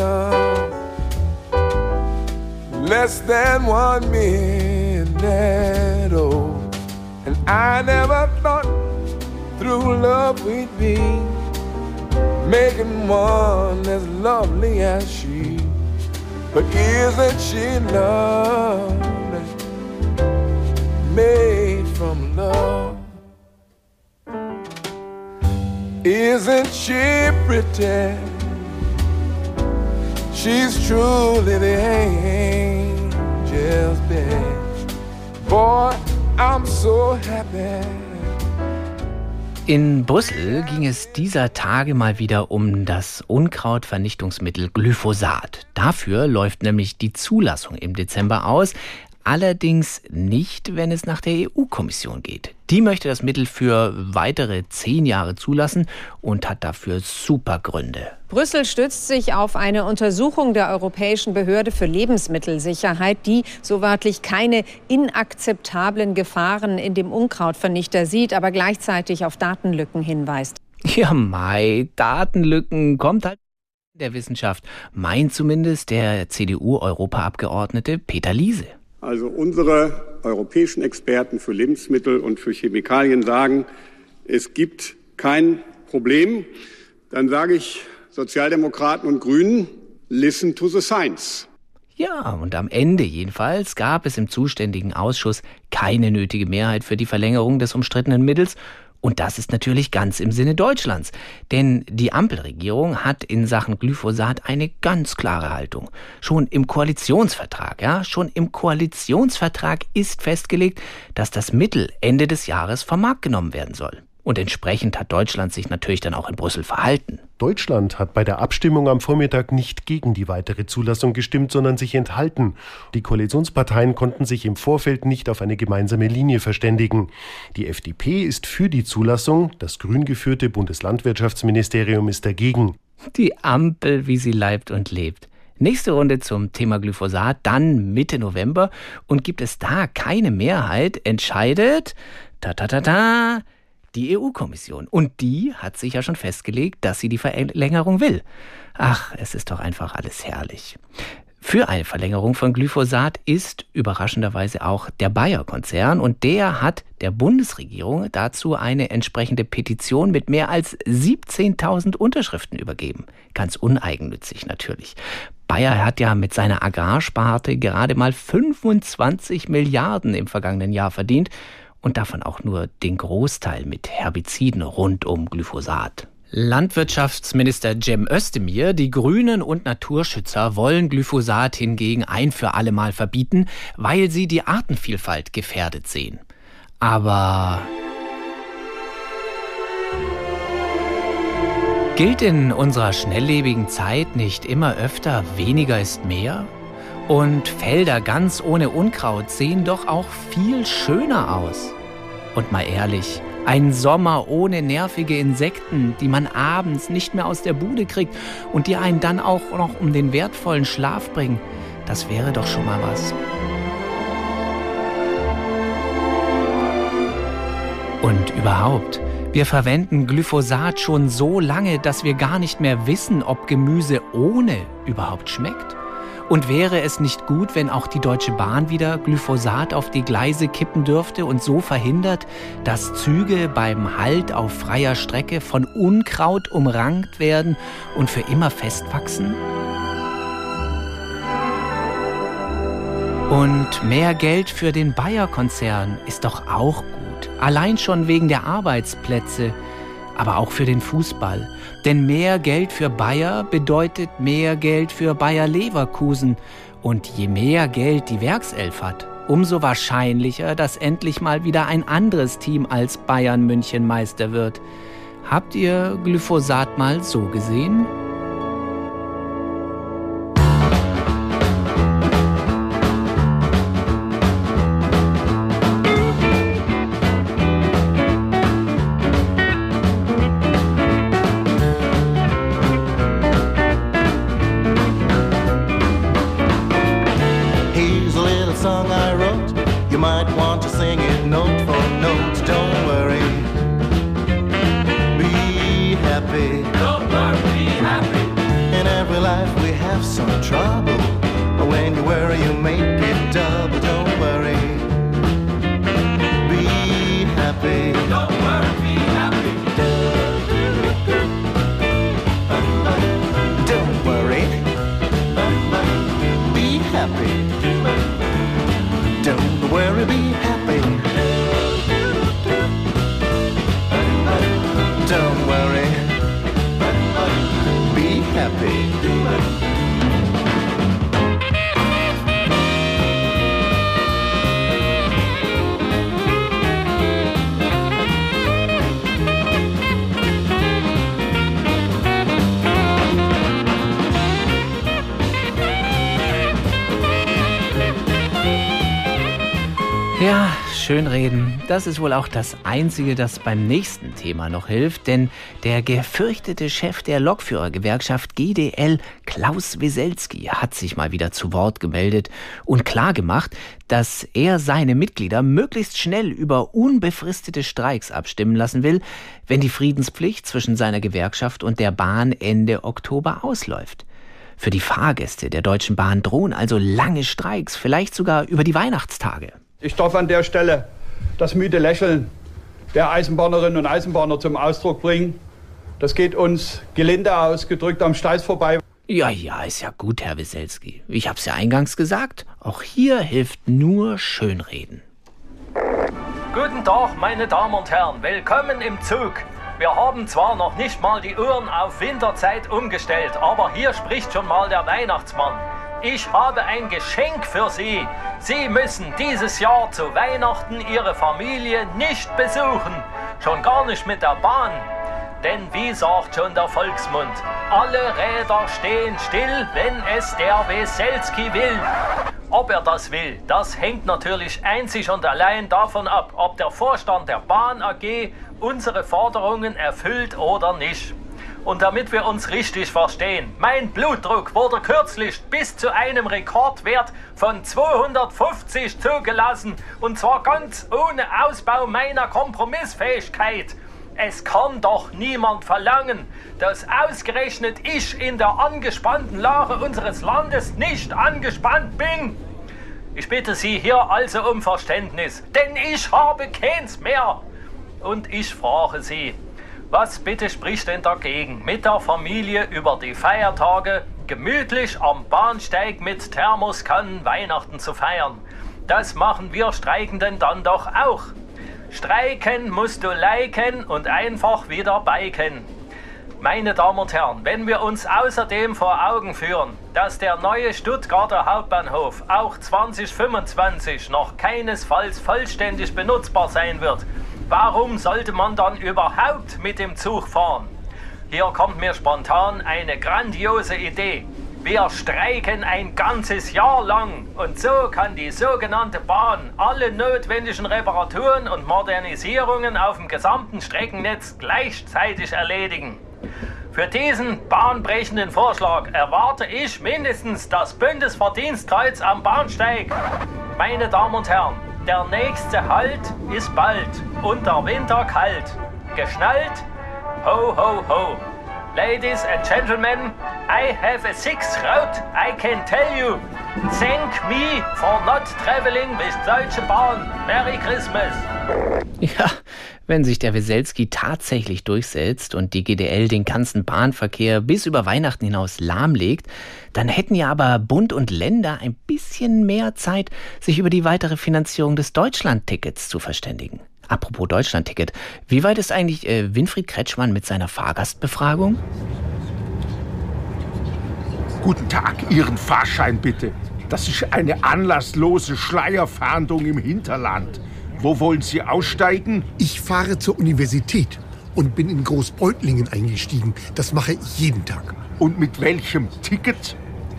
Less than one minute old. And I never thought through love we'd be making one as lovely as she. But isn't she lovely? Made from love. Isn't she pretty? She's truly the angel's best. Boy, I'm so happy. In Brüssel ging es dieser Tage mal wieder um das Unkrautvernichtungsmittel Glyphosat. Dafür läuft nämlich die Zulassung im Dezember aus, allerdings nicht, wenn es nach der EU-Kommission geht. Die möchte das Mittel für weitere zehn Jahre zulassen und hat dafür super Gründe. Brüssel stützt sich auf eine Untersuchung der Europäischen Behörde für Lebensmittelsicherheit, die so wörtlich keine inakzeptablen Gefahren in dem Unkrautvernichter sieht, aber gleichzeitig auf Datenlücken hinweist. Ja, Mai, Datenlücken kommt halt der Wissenschaft, meint zumindest der CDU-Europaabgeordnete Peter Liese. Also unsere europäischen Experten für Lebensmittel und für Chemikalien sagen, es gibt kein Problem. Dann sage ich Sozialdemokraten und Grünen, listen to the science. Ja, und am Ende jedenfalls gab es im zuständigen Ausschuss keine nötige Mehrheit für die Verlängerung des umstrittenen Mittels und das ist natürlich ganz im Sinne Deutschlands. Denn die Ampelregierung hat in Sachen Glyphosat eine ganz klare Haltung. Schon im Koalitionsvertrag, ja, schon im Koalitionsvertrag ist festgelegt, dass das Mittel Ende des Jahres vom Markt genommen werden soll. Und entsprechend hat Deutschland sich natürlich dann auch in Brüssel verhalten. Deutschland hat bei der Abstimmung am Vormittag nicht gegen die weitere Zulassung gestimmt, sondern sich enthalten. Die Koalitionsparteien konnten sich im Vorfeld nicht auf eine gemeinsame Linie verständigen. Die FDP ist für die Zulassung, das grün geführte Bundeslandwirtschaftsministerium ist dagegen. Die Ampel, wie sie leibt und lebt. Nächste Runde zum Thema Glyphosat, dann Mitte November. Und gibt es da keine Mehrheit, entscheidet, ta ta ta ta, die EU-Kommission. Und die hat sich ja schon festgelegt, dass sie die Verlängerung will. Ach, es ist doch einfach alles herrlich. Für eine Verlängerung von Glyphosat ist überraschenderweise auch der Bayer-Konzern und der hat der Bundesregierung dazu eine entsprechende Petition mit mehr als 17.000 Unterschriften übergeben. Ganz uneigennützig natürlich. Bayer hat ja mit seiner Agrarsparte gerade mal 25 Milliarden im vergangenen Jahr verdient und davon auch nur den Großteil mit Herbiziden rund um Glyphosat. Landwirtschaftsminister Cem Özdemir, die Grünen und Naturschützer wollen Glyphosat hingegen ein für alle Mal verbieten, weil sie die Artenvielfalt gefährdet sehen. Aber gilt in unserer schnelllebigen Zeit nicht immer öfter weniger ist mehr? Und Felder ganz ohne Unkraut sehen doch auch viel schöner aus. Und mal ehrlich, ein Sommer ohne nervige Insekten, die man abends nicht mehr aus der Bude kriegt und die einen dann auch noch um den wertvollen Schlaf bringen, das wäre doch schon mal was. Und überhaupt, wir verwenden Glyphosat schon so lange, dass wir gar nicht mehr wissen, ob Gemüse ohne überhaupt schmeckt. Und wäre es nicht gut, wenn auch die Deutsche Bahn wieder Glyphosat auf die Gleise kippen dürfte und so verhindert, dass Züge beim Halt auf freier Strecke von Unkraut umrankt werden und für immer festwachsen? Und mehr Geld für den Bayer-Konzern ist doch auch gut. Allein schon wegen der Arbeitsplätze, aber auch für den Fußball. Denn mehr Geld für Bayer bedeutet mehr Geld für Bayer Leverkusen. Und je mehr Geld die Werkself hat, umso wahrscheinlicher, dass endlich mal wieder ein anderes Team als Bayern München Meister wird. Habt ihr Glyphosat mal so gesehen? Das ist wohl auch das Einzige, das beim nächsten Thema noch hilft, denn der gefürchtete Chef der Lokführergewerkschaft GDL, Klaus Weselski, hat sich mal wieder zu Wort gemeldet und klargemacht, dass er seine Mitglieder möglichst schnell über unbefristete Streiks abstimmen lassen will, wenn die Friedenspflicht zwischen seiner Gewerkschaft und der Bahn Ende Oktober ausläuft. Für die Fahrgäste der Deutschen Bahn drohen also lange Streiks, vielleicht sogar über die Weihnachtstage. Ich darf an der Stelle das müde Lächeln der Eisenbahnerinnen und Eisenbahner zum Ausdruck bringen. Das geht uns gelinde ausgedrückt am Steiß vorbei. Ja, ja, ist ja gut, Herr Wieselski. Ich hab's ja eingangs gesagt. Auch hier hilft nur Schönreden. Guten Tag, meine Damen und Herren. Willkommen im Zug. Wir haben zwar noch nicht mal die Uhren auf Winterzeit umgestellt, aber hier spricht schon mal der Weihnachtsmann. Ich habe ein Geschenk für Sie. Sie müssen dieses Jahr zu Weihnachten Ihre Familie nicht besuchen. Schon gar nicht mit der Bahn. Denn wie sagt schon der Volksmund, alle Räder stehen still, wenn es der Weselski will. Ob er das will, das hängt natürlich einzig und allein davon ab, ob der Vorstand der Bahn AG unsere Forderungen erfüllt oder nicht. Und damit wir uns richtig verstehen, mein Blutdruck wurde kürzlich bis zu einem Rekordwert von 250 zugelassen. Und zwar ganz ohne Ausbau meiner Kompromissfähigkeit. Es kann doch niemand verlangen, dass ausgerechnet ich in der angespannten Lage unseres Landes nicht angespannt bin. Ich bitte Sie hier also um Verständnis, denn ich habe keins mehr. Und ich frage Sie, was bitte spricht denn dagegen, mit der Familie über die Feiertage gemütlich am Bahnsteig mit Thermoskannen Weihnachten zu feiern? Das machen wir Streikenden dann doch auch. Streiken musst du liken und einfach wieder biken. Meine Damen und Herren, wenn wir uns außerdem vor Augen führen, dass der neue Stuttgarter Hauptbahnhof auch 2025 noch keinesfalls vollständig benutzbar sein wird, Warum sollte man dann überhaupt mit dem Zug fahren? Hier kommt mir spontan eine grandiose Idee. Wir streiken ein ganzes Jahr lang und so kann die sogenannte Bahn alle notwendigen Reparaturen und Modernisierungen auf dem gesamten Streckennetz gleichzeitig erledigen. Für diesen bahnbrechenden Vorschlag erwarte ich mindestens das Bundesverdienstkreuz am Bahnsteig. Meine Damen und Herren, der nächste Halt ist bald und der Winter kalt. Geschnallt? Ho, ho, ho. Ladies and Gentlemen, I have a sixth route, I can tell you. Thank me for not traveling with Deutsche Bahn. Merry Christmas. Ja, wenn sich der Weselski tatsächlich durchsetzt und die GDL den ganzen Bahnverkehr bis über Weihnachten hinaus lahmlegt, dann hätten ja aber Bund und Länder ein bisschen mehr Zeit, sich über die weitere Finanzierung des Deutschlandtickets zu verständigen. Apropos Deutschlandticket, wie weit ist eigentlich äh, Winfried Kretschmann mit seiner Fahrgastbefragung? Guten Tag, Ihren Fahrschein bitte. Das ist eine anlasslose Schleierfahndung im Hinterland. Wo wollen Sie aussteigen? Ich fahre zur Universität und bin in Großbeutlingen eingestiegen. Das mache ich jeden Tag. Und mit welchem Ticket?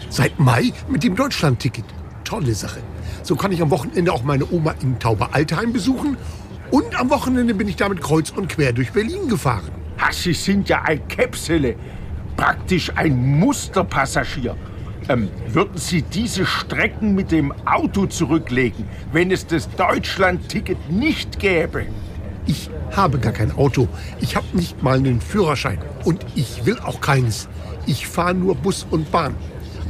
Seit Mai mit dem Deutschlandticket. Tolle Sache. So kann ich am Wochenende auch meine Oma in Tauber-Altheim besuchen. Und am Wochenende bin ich damit kreuz und quer durch Berlin gefahren. Ha, Sie sind ja ein Käpsele. Praktisch ein Musterpassagier. Ähm, würden Sie diese Strecken mit dem Auto zurücklegen, wenn es das Deutschland-Ticket nicht gäbe? Ich habe gar kein Auto. Ich habe nicht mal einen Führerschein. Und ich will auch keines. Ich fahre nur Bus und Bahn.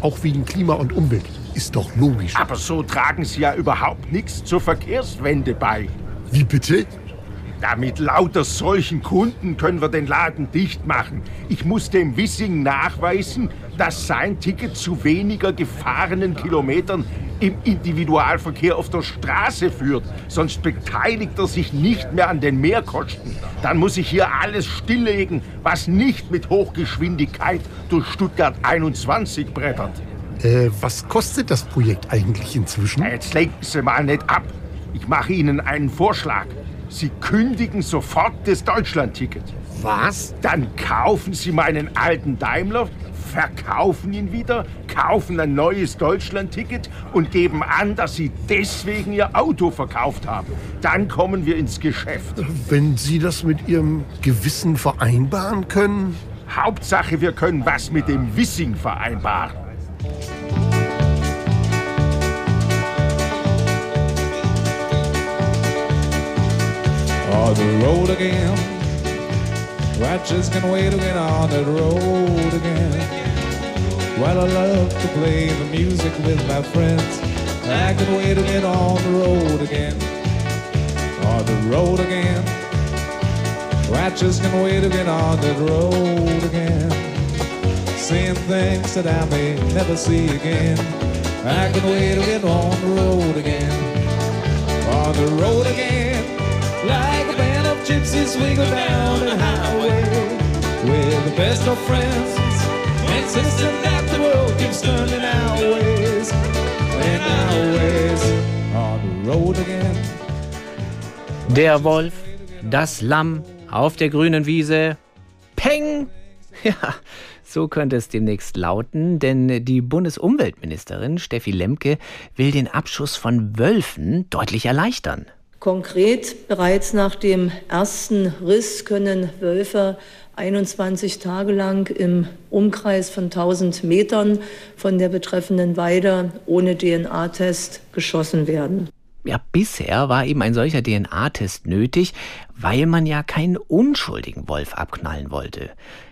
Auch wegen Klima und Umwelt. Ist doch logisch. Aber so tragen Sie ja überhaupt nichts zur Verkehrswende bei. Wie bitte? Ja, mit lauter solchen Kunden können wir den Laden dicht machen. Ich muss dem Wissing nachweisen, dass sein Ticket zu weniger gefahrenen Kilometern im Individualverkehr auf der Straße führt. Sonst beteiligt er sich nicht mehr an den Mehrkosten. Dann muss ich hier alles stilllegen, was nicht mit Hochgeschwindigkeit durch Stuttgart 21 brettert. Äh, was kostet das Projekt eigentlich inzwischen? Ja, jetzt lenken Sie mal nicht ab. Ich mache Ihnen einen Vorschlag. Sie kündigen sofort das Deutschlandticket. Was? Dann kaufen Sie meinen alten Daimler, verkaufen ihn wieder, kaufen ein neues Deutschland-Ticket und geben an, dass sie deswegen ihr Auto verkauft haben. Dann kommen wir ins Geschäft. Wenn Sie das mit Ihrem Gewissen vereinbaren können? Hauptsache, wir können was mit dem Wissing vereinbaren. On the road again. Righteous can wait to get on the road again. While I love to play the music with my friends, I can wait to get on the road again. On the road again. Righteous can wait to get on the road again. Seeing things that I may never see again. I can wait to get on the road again. On the road again. Like a band of gypsies, we go down the highway. We're the best of friends. Insisting that the world keeps turning our. And our. On the road again. Der Wolf, das Lamm auf der grünen Wiese. Peng! Ja, so könnte es demnächst lauten, denn die Bundesumweltministerin Steffi Lemke will den Abschuss von Wölfen deutlich erleichtern. Konkret, bereits nach dem ersten Riss können Wölfe 21 Tage lang im Umkreis von 1000 Metern von der betreffenden Weide ohne DNA-Test geschossen werden. Ja, bisher war eben ein solcher DNA-Test nötig, weil man ja keinen unschuldigen Wolf abknallen wollte.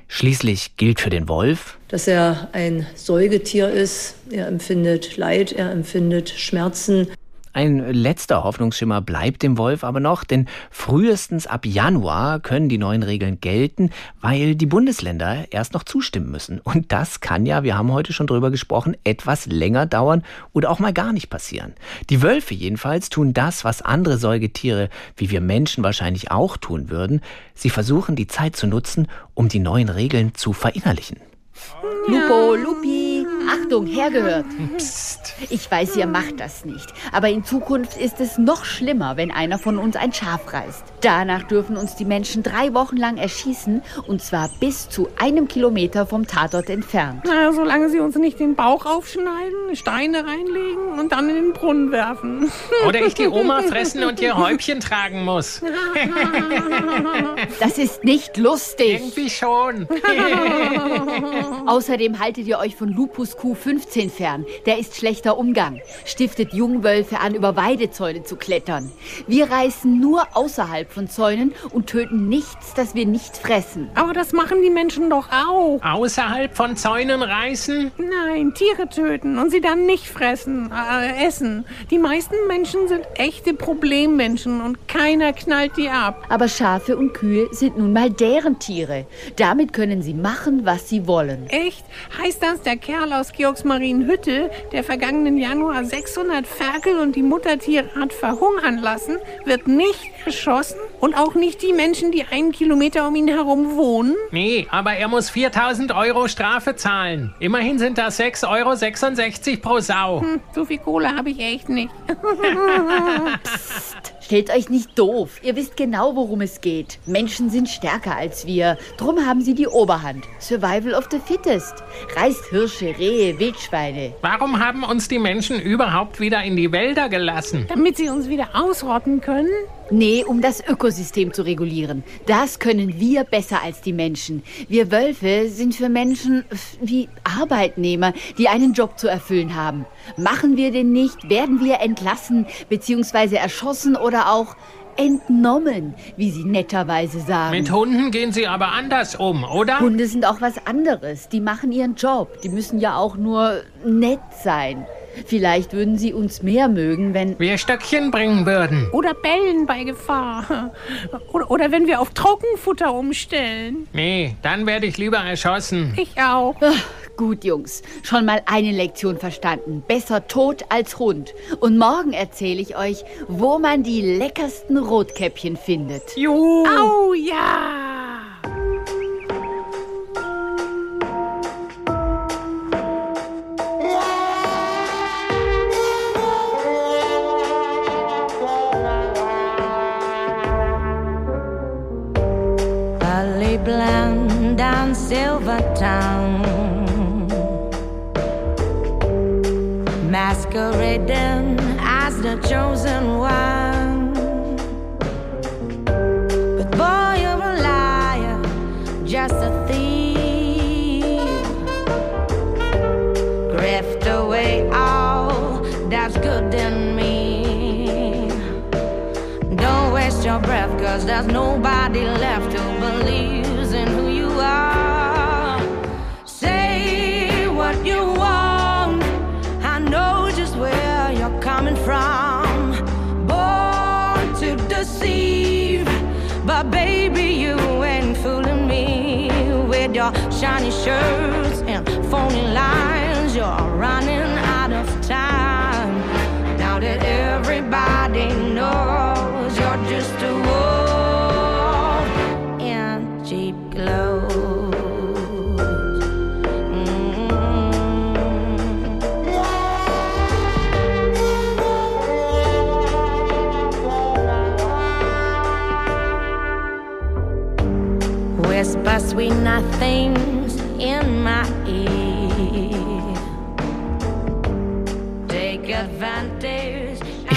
Schließlich gilt für den Wolf, Dass er ein Säugetier ist, er empfindet Leid, er empfindet Schmerzen. Ein letzter Hoffnungsschimmer bleibt dem Wolf aber noch, denn frühestens ab Januar können die neuen Regeln gelten, weil die Bundesländer erst noch zustimmen müssen. Und das kann ja, wir haben heute schon drüber gesprochen, etwas länger dauern oder auch mal gar nicht passieren. Die Wölfe jedenfalls tun das, was andere Säugetiere, wie wir Menschen wahrscheinlich auch tun würden. Sie versuchen die Zeit zu nutzen, um die neuen Regeln zu verinnerlichen. Lupo, Lupi, Achtung, hergehört. Psst. Ich weiß, ihr macht das nicht. Aber in Zukunft ist es noch schlimmer, wenn einer von uns ein Schaf reißt. Danach dürfen uns die Menschen drei Wochen lang erschießen und zwar bis zu einem Kilometer vom Tatort entfernt. Na, solange sie uns nicht den Bauch aufschneiden, Steine reinlegen und dann in den Brunnen werfen. Oder ich die Oma fressen und ihr Häubchen tragen muss. Das ist nicht lustig. Irgendwie schon. Außerdem haltet ihr euch von Lupus Q15 fern. Der ist schlechter Umgang. Stiftet Jungwölfe an, über Weidezäune zu klettern. Wir reißen nur außerhalb von Zäunen und töten nichts, das wir nicht fressen. Aber das machen die Menschen doch auch. Außerhalb von Zäunen reißen? Nein, Tiere töten und sie dann nicht fressen, äh, essen. Die meisten Menschen sind echte Problemmenschen und keiner knallt die ab. Aber Schafe und Kühe sind nun mal deren Tiere. Damit können sie machen, was sie wollen. Echt? Heißt das, der Kerl aus Georgsmarienhütte, der vergangenen Januar 600 Ferkel und die Muttertierart verhungern lassen, wird nicht geschossen? Und auch nicht die Menschen, die einen Kilometer um ihn herum wohnen? Nee, aber er muss 4000 Euro Strafe zahlen. Immerhin sind das 6,66 Euro pro Sau. Hm, so viel Kohle habe ich echt nicht. Psst, stellt euch nicht doof. Ihr wisst genau, worum es geht. Menschen sind stärker als wir. Drum haben sie die Oberhand. Survival of the fittest. Reißt Hirsche, Rehe, Wildschweine. Warum haben uns die Menschen überhaupt wieder in die Wälder gelassen? Damit sie uns wieder ausrotten können? Nee, um das Ökosystem zu regulieren. Das können wir besser als die Menschen. Wir Wölfe sind für Menschen wie Arbeitnehmer, die einen Job zu erfüllen haben. Machen wir den nicht, werden wir entlassen bzw. erschossen oder auch entnommen, wie sie netterweise sagen. Mit Hunden gehen sie aber anders um, oder? Hunde sind auch was anderes. Die machen ihren Job. Die müssen ja auch nur nett sein. Vielleicht würden sie uns mehr mögen, wenn wir Stöckchen bringen würden. Oder bellen bei Gefahr. Oder, oder wenn wir auf Trockenfutter umstellen. Nee, dann werde ich lieber erschossen. Ich auch. Ach, gut, Jungs. Schon mal eine Lektion verstanden. Besser tot als Hund. Und morgen erzähle ich euch, wo man die leckersten Rotkäppchen findet. Juhu. Au, ja. London, Silver Town, Masquerading as the chosen one. But boy, you're a liar, just a thief. Grift away all that's good in me. Don't waste your breath, cause there's nobody left to shiny shirts and phony lines.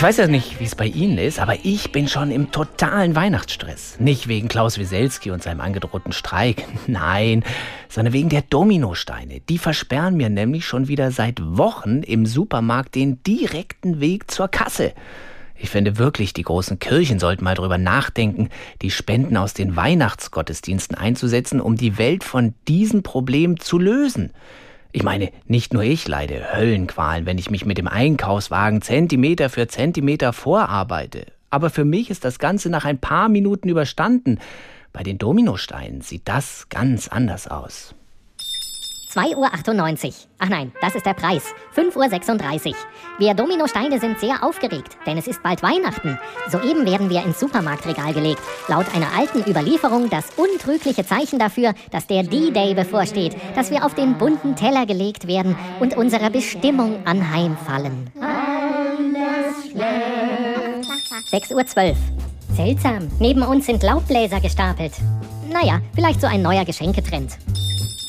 Weiß ja nicht, wie es bei Ihnen ist, aber ich bin schon im totalen Weihnachtsstress. Nicht wegen Klaus Wieselski und seinem angedrohten Streik, nein, sondern wegen der Dominosteine. Die versperren mir nämlich schon wieder seit Wochen im Supermarkt den direkten Weg zur Kasse. Ich finde wirklich, die großen Kirchen sollten mal drüber nachdenken, die Spenden aus den Weihnachtsgottesdiensten einzusetzen, um die Welt von diesem Problem zu lösen. Ich meine, nicht nur ich leide Höllenqualen, wenn ich mich mit dem Einkaufswagen Zentimeter für Zentimeter vorarbeite. Aber für mich ist das Ganze nach ein paar Minuten überstanden. Bei den Dominosteinen sieht das ganz anders aus. 2,98 Uhr. Ach nein, das ist der Preis. 5,36 Uhr. Wir Dominosteine sind sehr aufgeregt, denn es ist bald Weihnachten. Soeben werden wir ins Supermarktregal gelegt. Laut einer alten Überlieferung das untrügliche Zeichen dafür, dass der D-Day bevorsteht, dass wir auf den bunten Teller gelegt werden und unserer Bestimmung anheimfallen. 6.12 Uhr. Seltsam. Neben uns sind Laubbläser gestapelt. Naja, vielleicht so ein neuer Geschenketrend.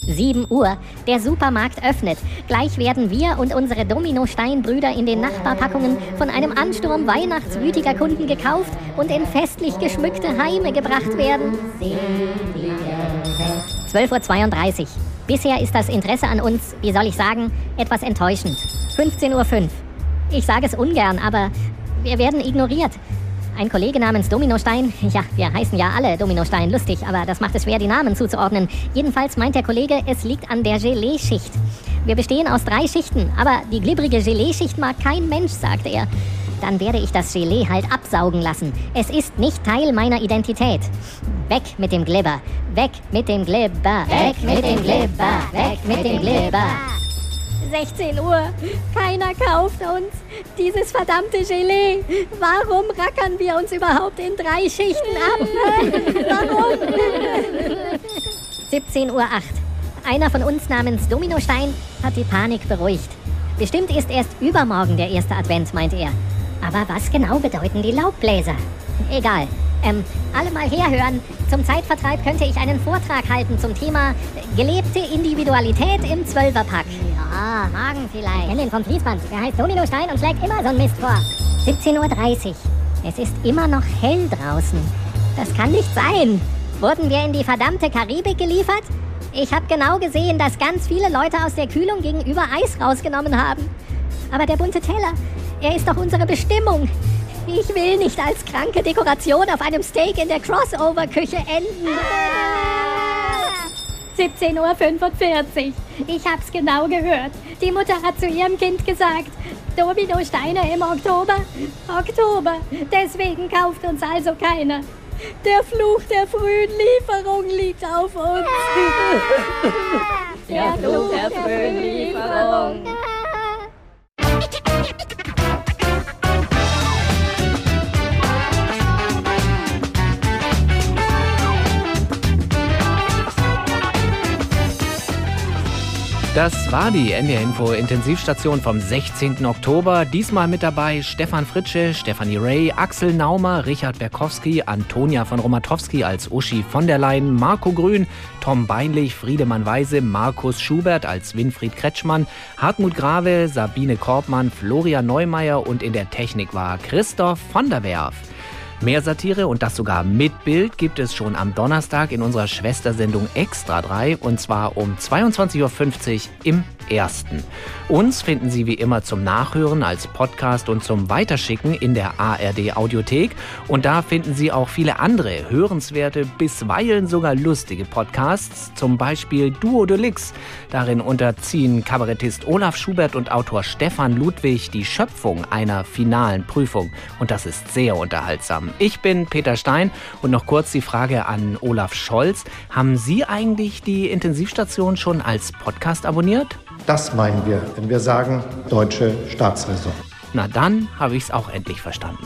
7 Uhr. Der Supermarkt öffnet. Gleich werden wir und unsere Dominosteinbrüder in den Nachbarpackungen von einem Ansturm weihnachtswütiger Kunden gekauft und in festlich geschmückte Heime gebracht werden. 12.32 Uhr. Bisher ist das Interesse an uns, wie soll ich sagen, etwas enttäuschend. 15.05 Uhr. Ich sage es ungern, aber wir werden ignoriert. Ein Kollege namens Dominostein, ja, wir heißen ja alle Dominostein, lustig, aber das macht es schwer, die Namen zuzuordnen. Jedenfalls meint der Kollege, es liegt an der Gelee-Schicht. Wir bestehen aus drei Schichten, aber die glibbrige Gelee-Schicht mag kein Mensch, sagt er. Dann werde ich das Gelee halt absaugen lassen. Es ist nicht Teil meiner Identität. Weg mit dem Glibber, weg mit dem Glibber, weg mit dem Glibber, weg mit dem Glibber. 16 Uhr. Keiner kauft uns dieses verdammte Gelee. Warum rackern wir uns überhaupt in drei Schichten ab? Warum? 17.08 Uhr. Einer von uns namens Dominostein hat die Panik beruhigt. Bestimmt ist erst übermorgen der erste Advent, meint er. Aber was genau bedeuten die Laubbläser? Egal. Ähm, alle mal herhören. Zum Zeitvertreib könnte ich einen Vortrag halten zum Thema gelebte Individualität im Zwölferpack. Ja, morgen vielleicht. Ich kenn den vom Fließband. Der heißt Dominostein und schlägt immer so einen Mist vor. 17.30 Uhr. Es ist immer noch hell draußen. Das kann nicht sein. Wurden wir in die verdammte Karibik geliefert? Ich habe genau gesehen, dass ganz viele Leute aus der Kühlung gegenüber Eis rausgenommen haben. Aber der bunte Teller, er ist doch unsere Bestimmung. Ich will nicht als kranke Dekoration auf einem Steak in der Crossover-Küche enden. 17.45 Uhr. Ich hab's genau gehört. Die Mutter hat zu ihrem Kind gesagt, Dominosteine im Oktober? Oktober. Deswegen kauft uns also keiner. Der Fluch der frühen Lieferung liegt auf uns. Der Fluch der frühen Lieferung. Das war die NDR Info Intensivstation vom 16. Oktober. Diesmal mit dabei Stefan Fritsche, Stefanie Ray, Axel Naumer, Richard Berkowski, Antonia von Romatowski als Uschi von der Leyen, Marco Grün, Tom Beinlich, Friedemann Weise, Markus Schubert als Winfried Kretschmann, Hartmut Grave, Sabine Korbmann, Florian Neumeier und in der Technik war Christoph von der Werf. Mehr Satire und das sogar mit Bild gibt es schon am Donnerstag in unserer Schwestersendung Extra 3 und zwar um 22.50 Uhr im ersten. Uns finden Sie wie immer zum Nachhören als Podcast und zum Weiterschicken in der ARD Audiothek. Und da finden Sie auch viele andere hörenswerte, bisweilen sogar lustige Podcasts, zum Beispiel Duo Deluxe. Darin unterziehen Kabarettist Olaf Schubert und Autor Stefan Ludwig die Schöpfung einer finalen Prüfung. Und das ist sehr unterhaltsam. Ich bin Peter Stein und noch kurz die Frage an Olaf Scholz. Haben Sie eigentlich die Intensivstation schon als Podcast abonniert? Das meinen wir, wenn wir sagen deutsche Staatsräson. Na dann habe ich es auch endlich verstanden.